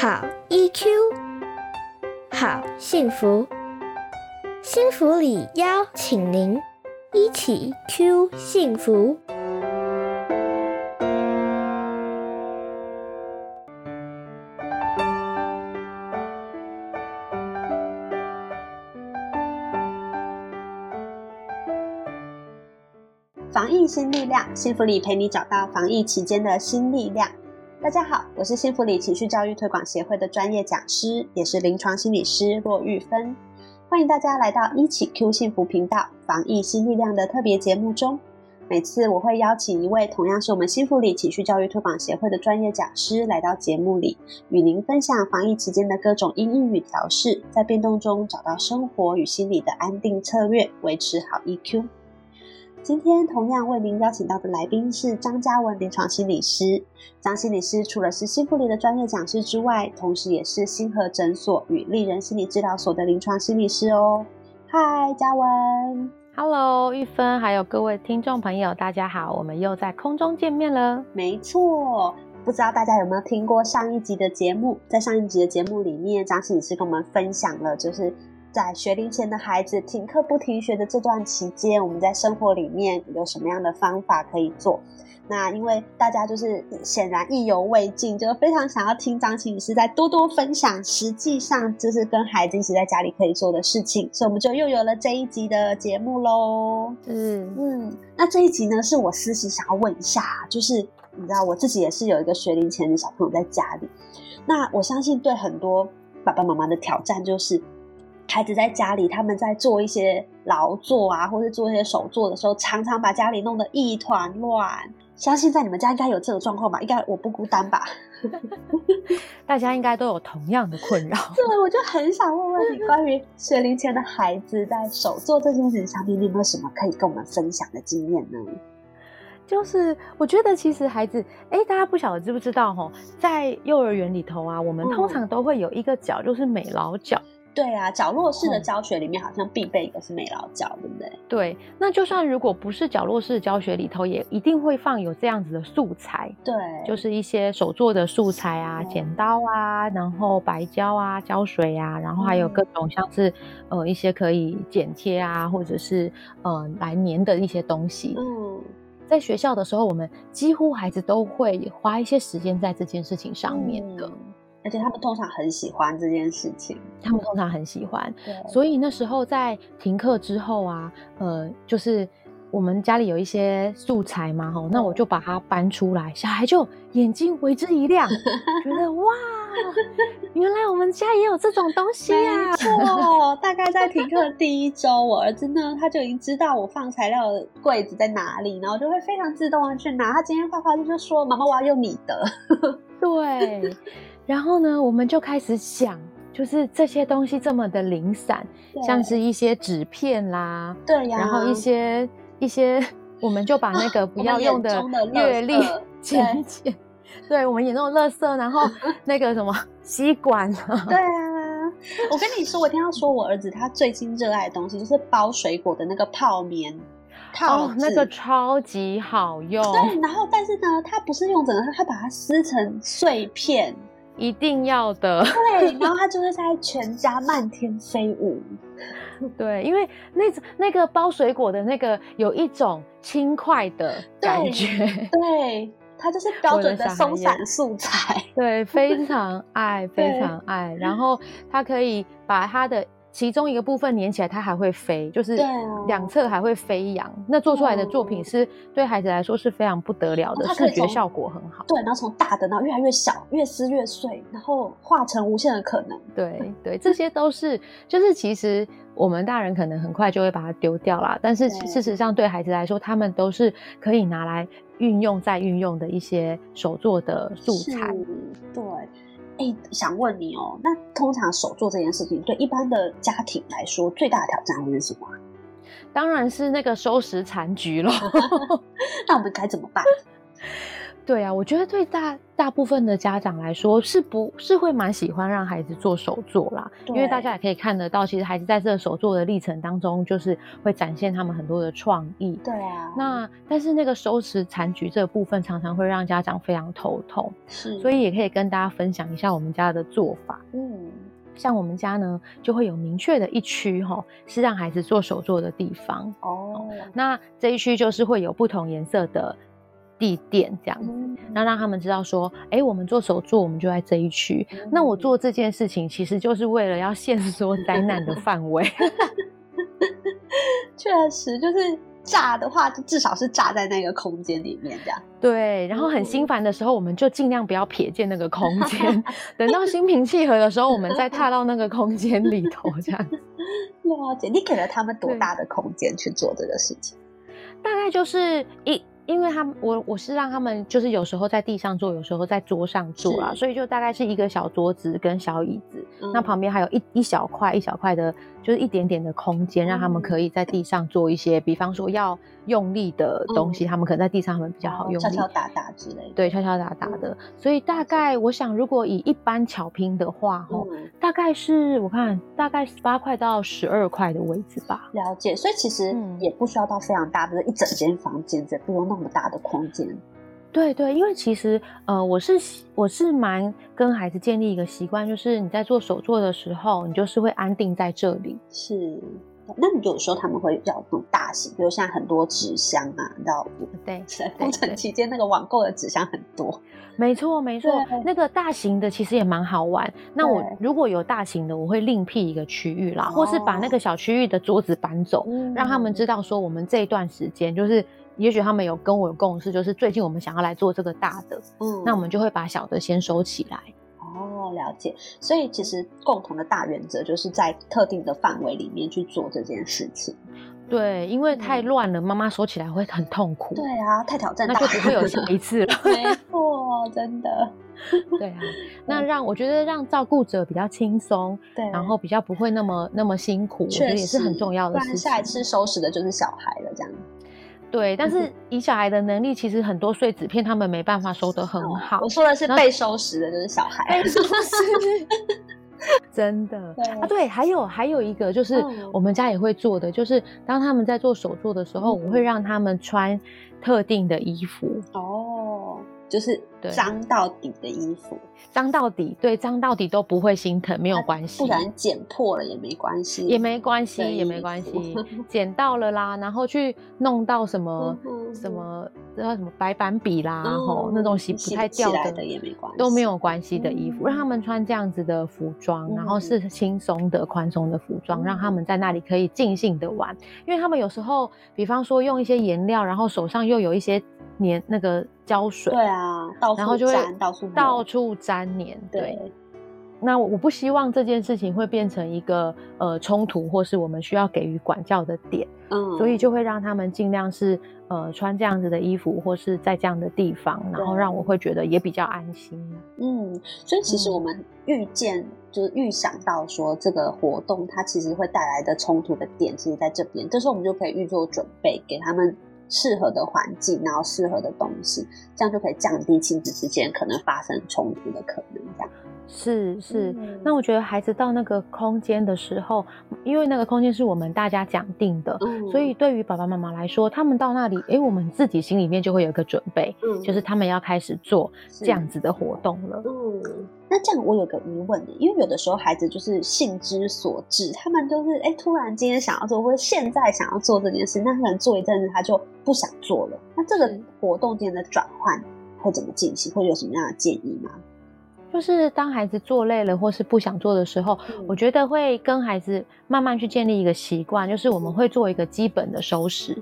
好 EQ，好幸福，幸福里邀请您一起 Q 幸福。防疫新力量，幸福里陪你找到防疫期间的新力量。大家好，我是幸福里情绪教育推广协会的专业讲师，也是临床心理师骆玉芬。欢迎大家来到一起 Q 幸福频道防疫新力量的特别节目中。每次我会邀请一位同样是我们幸福里情绪教育推广协会的专业讲师来到节目里，与您分享防疫期间的各种因应与调试，在变动中找到生活与心理的安定策略，维持好 EQ。今天同样为您邀请到的来宾是张嘉文临床心理师。张心理师除了是幸福里的专业讲师之外，同时也是星河诊所与丽人心理治疗所的临床心理师哦。嗨，嘉文，Hello，玉芬，还有各位听众朋友，大家好，我们又在空中见面了。没错，不知道大家有没有听过上一集的节目？在上一集的节目里面，张心理师跟我们分享了，就是。在学龄前的孩子停课不停学的这段期间，我们在生活里面有什么样的方法可以做？那因为大家就是显然意犹未尽，就非常想要听张琴女士再多多分享，实际上就是跟孩子一起在家里可以做的事情，所以我们就又有了这一集的节目喽。嗯嗯，那这一集呢，是我私心想要问一下，就是你知道我自己也是有一个学龄前的小朋友在家里，那我相信对很多爸爸妈妈的挑战就是。孩子在家里，他们在做一些劳作啊，或者做一些手作的时候，常常把家里弄得一团乱。相信在你们家应该有这个状况吧？应该我不孤单吧？大家应该都有同样的困扰。对，我就很想问问你，关于学龄前的孩子在手作这件事情上面，你有没有什么可以跟我们分享的经验呢？就是我觉得其实孩子，哎，大家不晓得知不知道哈，在幼儿园里头啊，我们通常都会有一个角，就是美劳角。对啊，角落式的教学里面好像必备一个是美劳教，对不对？对，那就算如果不是角落式教学里头，也一定会放有这样子的素材。对，就是一些手做的素材啊，剪刀啊，然后白胶啊，胶水啊，然后还有各种像是呃一些可以剪贴啊，或者是呃来粘的一些东西。嗯，在学校的时候，我们几乎孩子都会花一些时间在这件事情上面的。而且他们通常很喜欢这件事情，他们通常很喜欢，所以那时候在停课之后啊，呃，就是我们家里有一些素材嘛，吼，那我就把它搬出来，小孩就眼睛为之一亮，觉得哇，原来我们家也有这种东西啊！错，大概在停课第一周，我儿子呢他就已经知道我放材料的柜子在哪里，然后就会非常自动的去拿。他今天画画就说：“妈妈，我要用你的。”对。然后呢，我们就开始想，就是这些东西这么的零散，像是一些纸片啦，对呀，然后一些一些，我们就把那个 不要用的阅历 剪剪，对我们眼中的垃圾，然后 那个什么吸管，对啊，我跟你说，我听到说我儿子他最近热爱的东西就是包水果的那个泡棉套那个超级好用，对，然后但是呢，他不是用整个，他把它撕成碎片。一定要的，对，然后他就会在全家漫天飞舞，对，因为那那个包水果的那个有一种轻快的感觉，对，它就是标准的松散素材，对，非常爱，非常爱，然后他可以把他的。其中一个部分粘起来，它还会飞，就是两侧还会飞扬。那做出来的作品是对孩子来说是非常不得了的，视觉效果很好。对，然后从大的，然后越来越小，越撕越碎，然后化成无限的可能。对对，这些都是，就是其实我们大人可能很快就会把它丢掉啦，但是事实上对孩子来说，他们都是可以拿来运用再运用的一些手作的素材。对。哎，想问你哦，那通常手做这件事情，对一般的家庭来说，最大的挑战会是什么？当然是那个收拾残局了。那我们该怎么办？对啊，我觉得对大大部分的家长来说，是不是会蛮喜欢让孩子做手作啦？因为大家也可以看得到，其实孩子在这个手作的历程当中，就是会展现他们很多的创意。对啊。那但是那个收拾残局这个部分，常常会让家长非常头痛。是。所以也可以跟大家分享一下我们家的做法。嗯。像我们家呢，就会有明确的一区哈，是让孩子做手作的地方。哦。那这一区就是会有不同颜色的。地点这样子，那让他们知道说，哎，我们做手作，我们就在这一区。那我做这件事情，其实就是为了要限缩灾难的范围。确实，就是炸的话，就至少是炸在那个空间里面这样。对，然后很心烦的时候，我们就尽量不要瞥见那个空 间。等到心平气和的时候，我们再踏到那个空间里头这样。了解，你给了他们多大的空间去做这个事情？大概就是一。因为他们，我我是让他们就是有时候在地上坐，有时候在桌上坐啊，所以就大概是一个小桌子跟小椅子，那旁边还有一一小块一小块的。就是一点点的空间，让他们可以在地上做一些，比方说要用力的东西，他们可能在地上他们比较好用力，敲敲打打之类的。对，敲敲打打的。所以大概我想，如果以一般巧拼的话，哈，大概是我看大概十八块到十二块的位置吧。了解。所以其实也不需要到非常大的一整间房间，这不用那么大的空间。对对，因为其实呃，我是我是蛮跟孩子建立一个习惯，就是你在做手作的时候，你就是会安定在这里。是，那你有时候他们会要那种大型，比如像很多纸箱啊，你知道对，封城期间那个网购的纸箱很多。没错没错，那个大型的其实也蛮好玩。那我如果有大型的，我会另辟一个区域啦，或是把那个小区域的桌子搬走，让他们知道说我们这一段时间就是。也许他们有跟我有共识，就是最近我们想要来做这个大的，嗯，那我们就会把小的先收起来。哦，了解。所以其实共同的大原则就是在特定的范围里面去做这件事情。对，因为太乱了，妈妈收起来会很痛苦。对啊，太挑战，那就不会有下一次了。没错，真的。对啊，那让我觉得让照顾者比较轻松，对，然后比较不会那么那么辛苦，我觉得也是很重要的事情。下一次收拾的就是小孩了，这样。对，但是以小孩的能力，其实很多碎纸片他们没办法收得很好。我说的是被收拾的，就是小孩被收拾，真的啊。对，还有还有一个就是我们家也会做的，就是当他们在做手作的时候，我会让他们穿特定的衣服哦。就是脏到底的衣服，脏到底，对，脏到底都不会心疼，没有关系。不然剪破了也没关系，也没关系，也没关系。剪到了啦，然后去弄到什么什么叫什么白板笔啦，然后那种洗不太掉的也没关系，都没有关系的衣服，让他们穿这样子的服装，然后是轻松的、宽松的服装，让他们在那里可以尽兴的玩。因为他们有时候，比方说用一些颜料，然后手上又有一些。粘那个胶水，对啊，然后就会到处到处粘黏。对，那我不希望这件事情会变成一个呃冲突，或是我们需要给予管教的点。嗯，所以就会让他们尽量是呃穿这样子的衣服，或是在这样的地方，然后让我会觉得也比较安心。嗯，所以其实我们预见就是预想到说这个活动它其实会带来的冲突的点，其实在这边，这时候我们就可以预做准备，给他们。适合的环境，然后适合的东西，这样就可以降低亲子之间可能发生冲突的可能。这样是是，那我觉得孩子到那个空间的时候，因为那个空间是我们大家讲定的，所以对于爸爸妈妈来说，他们到那里，哎，我们自己心里面就会有一个准备，就是他们要开始做这样子的活动了。嗯。那这样我有个疑问因为有的时候孩子就是性之所至，他们都是哎突然今天想要做，或者现在想要做这件事，那可能做一阵子他就不想做了。那这个活动间的转换会怎么进行？会有什么样的建议吗？就是当孩子做累了或是不想做的时候，我觉得会跟孩子慢慢去建立一个习惯，就是我们会做一个基本的收拾，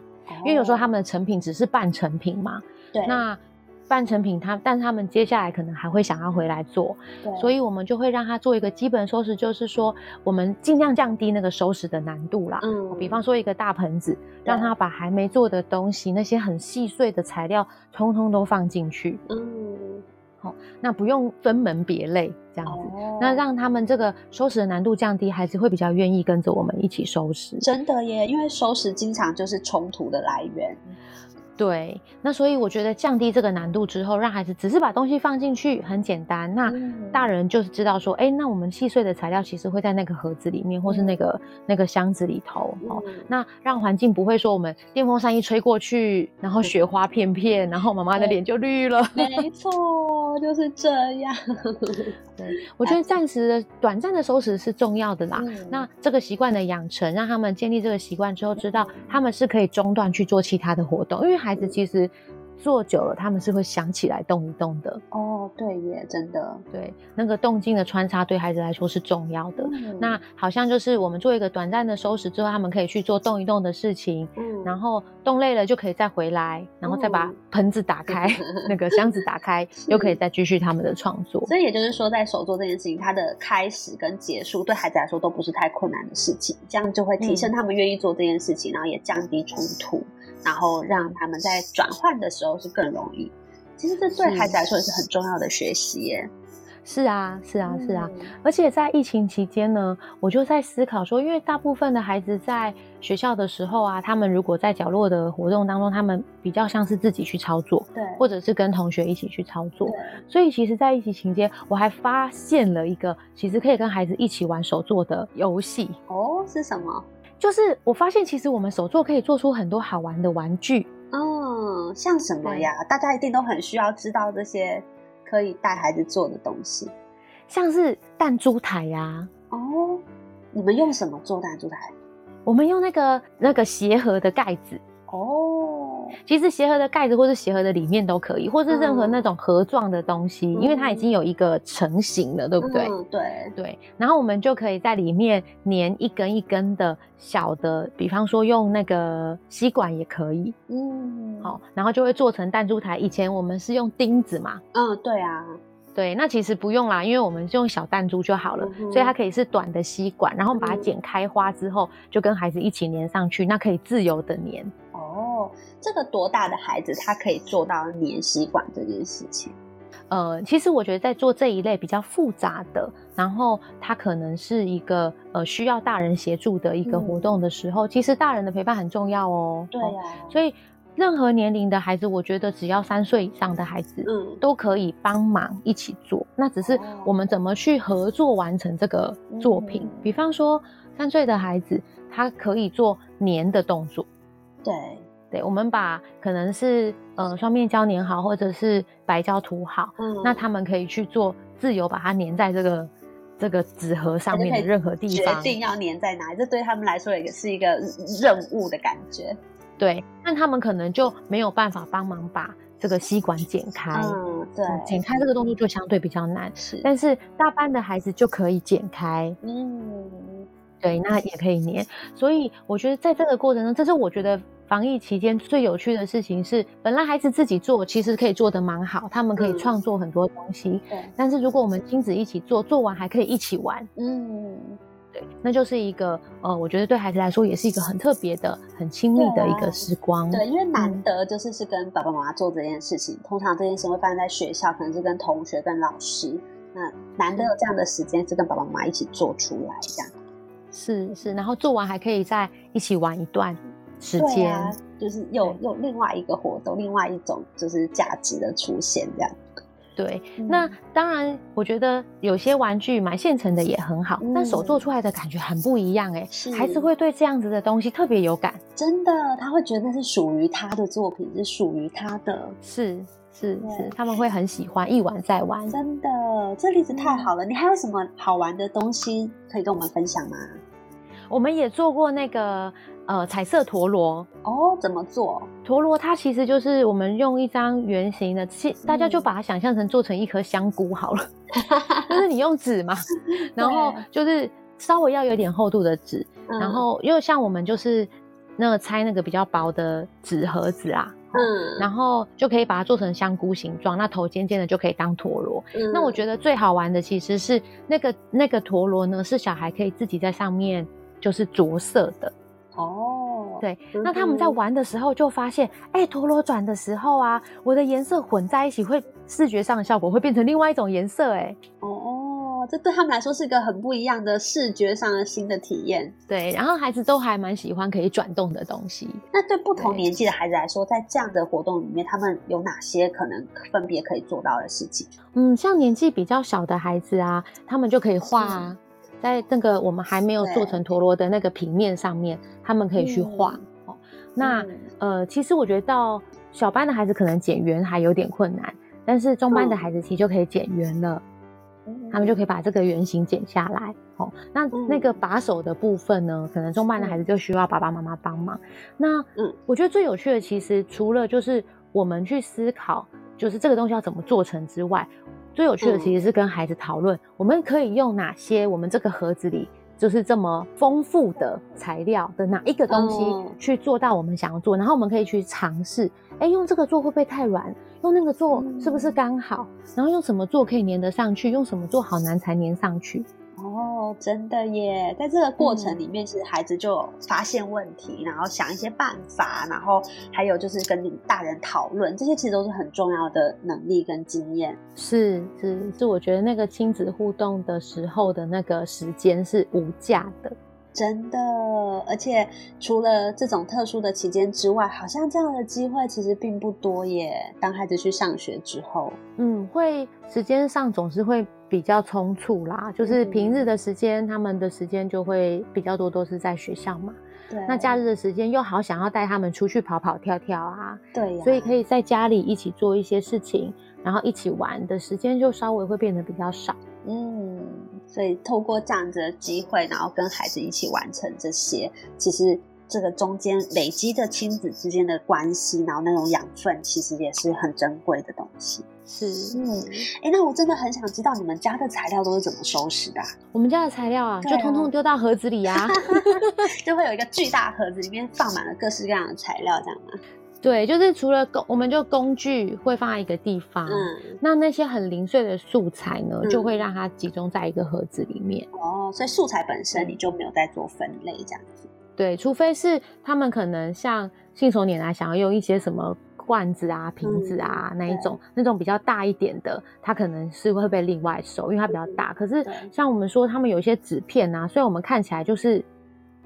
因为有时候他们的成品只是半成品嘛。对，那。半成品，他但是他们接下来可能还会想要回来做，所以我们就会让他做一个基本收拾，就是说我们尽量降低那个收拾的难度啦。嗯，比方说一个大盆子，让他把还没做的东西，那些很细碎的材料，通通都放进去。嗯，好，那不用分门别类这样子，那让他们这个收拾的难度降低，孩子会比较愿意跟着我们一起收拾。真的耶，因为收拾经常就是冲突的来源。对，那所以我觉得降低这个难度之后，让孩子只是把东西放进去，很简单。那嗯大人就是知道说，哎、那我们细碎的材料其实会在那个盒子里面，或是那个那个箱子里头哦。嗯那让环境不会说我们电风扇一吹过去，然后雪花片片，然后妈妈的对脸就绿了。没错，就是这样。对，我觉得暂时的、短暂的收拾是重要的啦。嗯那这个习惯的养成，让他们建立这个习惯之后，知道他们是可以中断去做其他的活动，因为孩子其实做久了，他们是会想起来动一动的。哦，对耶，真的。对，那个动静的穿插对孩子来说是重要的。嗯那好像就是我们做一个短暂的收拾之后，他们可以去做动一动的事情，嗯然后动累了就可以再回来，然后再把嗯盆子打开，那个箱子打开，又可以再继续他们的创作。所以也就是说，在手做这件事情，它的开始跟结束对孩子来说都不是太困难的事情，这样就会提升嗯他们愿意做这件事情，然后也降低冲突，然后让他们在转换的时候是更容易。其实这对孩子来说也是很重要的学习耶。是啊，是啊，是啊。嗯而且在疫情期间呢，我就在思考说，因为大部分的孩子在学校的时候啊，他们如果在角落的活动当中，他们比较像是自己去操作，对，或者是跟同学一起去操作。所以其实，在疫情期间，我还发现了一个其实可以跟孩子一起玩手作的游戏，哦，是什么？就是我发现其实我们手作可以做出很多好玩的玩具。嗯，像什么呀？大家一定都很需要知道这些可以带孩子做的东西像是弹珠台呀、哦。你们用什么做弹珠台？我们用那个那个鞋盒的盖子，哦，其实鞋盒的盖子或是鞋盒的里面都可以，或是任何那种盒状的东西，因为它已经有一个成型了，对不对？嗯，对，对，然后我们就可以在里面粘一根一根的小的，比方说用那个吸管也可以，嗯，好、然后就会做成弹珠台。以前我们是用钉子嘛，嗯，对啊，对，那其实不用啦，因为我们就用小弹珠就好了，嗯所以它可以是短的吸管，然后把它嗯。剪开花之后，就跟孩子一起粘上去，那可以自由的粘。哦，这个多大的孩子他可以做到粘吸管这件事情？呃，其实我觉得在做这一类比较复杂的，然后它可能是一个呃需要大人协助的一个活动的时候，其实大人的陪伴很重要哦。哦对呀、所以任何年龄的孩子，我觉得只要三岁以上的孩子，嗯，都可以帮忙一起做。那只是哦我们怎么去合作完成这个作品。嗯比方说，三岁的孩子他可以做粘的动作。对，对，我们把可能是呃双面胶粘好，或者是白胶涂好，嗯那他们可以去做自由把它粘在这个这个纸盒上面的任何地决方。定要粘在哪里，这对他们来说也是一个任务的感觉。对，但他们可能就没有办法帮忙把这个吸管剪开。嗯，对，嗯剪开这个动作就相对比较难，是，但是大班的孩子就可以剪开，嗯，对，那也可以粘。所以我觉得在这个过程中，这是我觉得防疫期间最有趣的事情是，本来孩子自己做其实可以做得蛮好，他们可以嗯。创作很多东西，对，但是如果我们亲子一起做，做完还可以一起玩，嗯，对，那就是一个呃，我觉得对孩子来说也是一个很特别的、很亲密的一个时光。对，因为难嗯。得就是是跟爸爸妈妈做这件事情，通常这件事情会发生在学校，可能是跟同学、跟老师。那难得有这样的时间是跟爸爸妈妈一起做出来，这样。是是，然后做完还可以再一起玩一段时对间。啊，就是有有另外一个活动，另外一种就是价值的出现，这样。对，嗯那当然，我觉得有些玩具买现成的也很好，但手做出来的感觉很不一样哎、孩子会对这样子的东西特别有感。真的，他会觉得那是属于他的作品，是属于他的。是是是，他们会很喜欢，一玩再玩。真的，这例子太嗯好了。你还有什么好玩的东西可以跟我们分享吗？我们也做过那个呃彩色陀螺，哦，怎么做？陀螺它其实就是我们用一张圆形的，其大家就嗯把它想象成做成一颗香菇好了，就是你用纸嘛，然后就是稍微要有点厚度的纸，嗯然后因为像我们就是那个拆那个比较薄的纸盒子啊，嗯，然后就可以把它做成香菇形状，那头尖尖的就可以当陀螺。嗯那我觉得最好玩的其实是那个那个陀螺呢，是小孩可以自己在上面就是着色的。哦，对，嗯那他们在玩的时候就发现，哎、陀螺转的时候啊，我的颜色混在一起，会视觉上的效果会变成另外一种颜色，哎，哦，这对他们来说是一个很不一样的视觉上的新的体验。对，然后孩子都还蛮喜欢可以转动的东西。那对不同年纪的孩子来说，在这样的活动里面，他们有哪些可能分别可以做到的事情？嗯，像年纪比较小的孩子啊，他们就可以画啊，在那个我们还没有做成陀螺的那个平面上面，他们可以去画。哦，那呃，其实我觉得到小班的孩子可能剪圆还有点困难，但是中班的孩子其实就可以剪圆了。他们就可以把这个圆形剪下来，哦，那那个把手的部分呢，可能中班的孩子就需要爸爸妈妈帮忙。那嗯，我觉得最有趣的，其实除了就是我们去思考，就是这个东西要怎么做成之外，最有趣的其实是跟孩子讨论，我们可以用哪些我们这个盒子里就是这么丰富的材料的哪一个东西去做到我们想要做，然后我们可以去尝试，哎，用这个做会不会太软？用那个做是不是刚好？然后用什么做可以粘得上去？用什么做好难才粘上去？哦，真的耶！在这个过程里面，其实孩子就发现问题，然后想一些办法，然后还有就是跟你大人讨论，这些其实都是很重要的能力跟经验。是是是，我觉得那个亲子互动的时候的那个时间是无价的。真的，而且除了这种特殊的期间之外，好像这样的机会其实并不多耶。当孩子去上学之后，嗯，会时间上总是会比较匆促啦。就是平日的时间，他们的时间就会比较多，都是在学校嘛。对。那假日的时间又好想要带他们出去跑跑跳跳啊。对。所以可以在家里一起做一些事情，然后一起玩的时间就稍微会变得比较少。嗯。所以透过这样子的机会，然后跟孩子一起完成这些，其实这个中间累积的亲子之间的关系，然后那种养分，其实也是很珍贵的东西。是，嗯，哎，那我真的很想知道你们家的材料都是怎么收拾的？我们家的材料啊，就通通丢到盒子里呀，就会有一个巨大盒子，里面放满了各式各样的材料，这样吗？对，就是除了工，我们就工具会放在一个地方。嗯，那那些很零碎的素材呢，就会让它集中在一个盒子里面。哦，所以素材本身你就没有在做分类这样子。对，除非是他们可能像信手拈来想要用一些什么罐子啊、瓶子啊那一种，那种比较大一点的，它可能是会被另外收，因为它比较大。可是像我们说，他们有一些纸片啊，虽然我们看起来就是。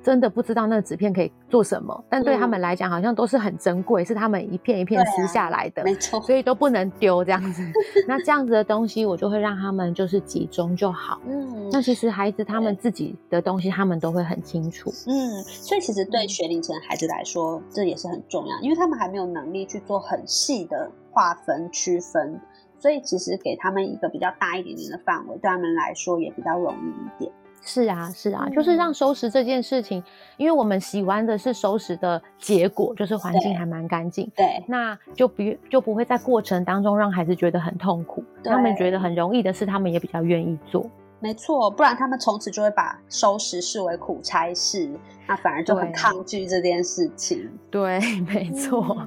真的不知道那个纸片可以做什么，但对他们来讲好像都是很珍贵，是他们一片一片撕下来的，没错，所以都不能丢这样子。那这样子的东西，我就会让他们就是集中就好。嗯，那其实孩子他们自己的东西，他们都会很清楚。嗯，所以其实对学龄前孩子来说，这也是很重要，因为他们还没有能力去做很细的划分区分，所以其实给他们一个比较大一点点的范围，对他们来说也比较容易一点。是啊，是啊，就是让收拾这件事情，因为我们喜欢的是收拾的结果，就是环境还蛮干净，对，那就不就不会在过程当中让孩子觉得很痛苦，他们觉得很容易的事，他们也比较愿意做。没错，不然他们从此就会把收拾视为苦差事，那反而就很抗拒这件事情。对，没错。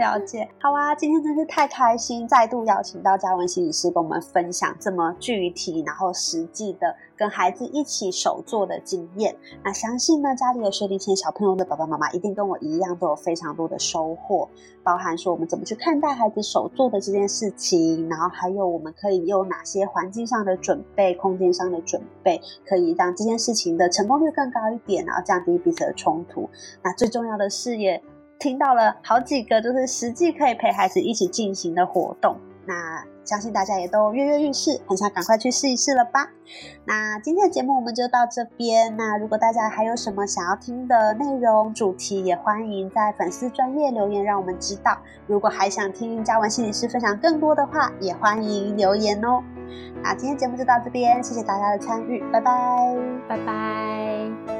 了解，好啊！今天真是太开心，再度邀请到嘉文心理师跟我们分享这么具体，然后实际的跟孩子一起手做的经验。那相信呢，家里有学龄前小朋友的爸爸妈妈，一定跟我一样，都有非常多的收获，包含说我们怎么去看待孩子手做的这件事情，然后还有我们可以用哪些环境上的准备、空间上的准备，可以让这件事情的成功率更高一点，然后降低彼此的冲突。那最重要的是也。听到了好几个，就是实际可以陪孩子一起进行的活动，那相信大家也都跃跃欲试，很想赶快去试一试了吧？那今天的节目我们就到这边。那如果大家还有什么想要听的内容主题，也欢迎在粉丝专业留言让我们知道。如果还想听嘉文心理师分享更多的话，也欢迎留言哦。那今天节目就到这边，谢谢大家的参与，拜拜，拜拜。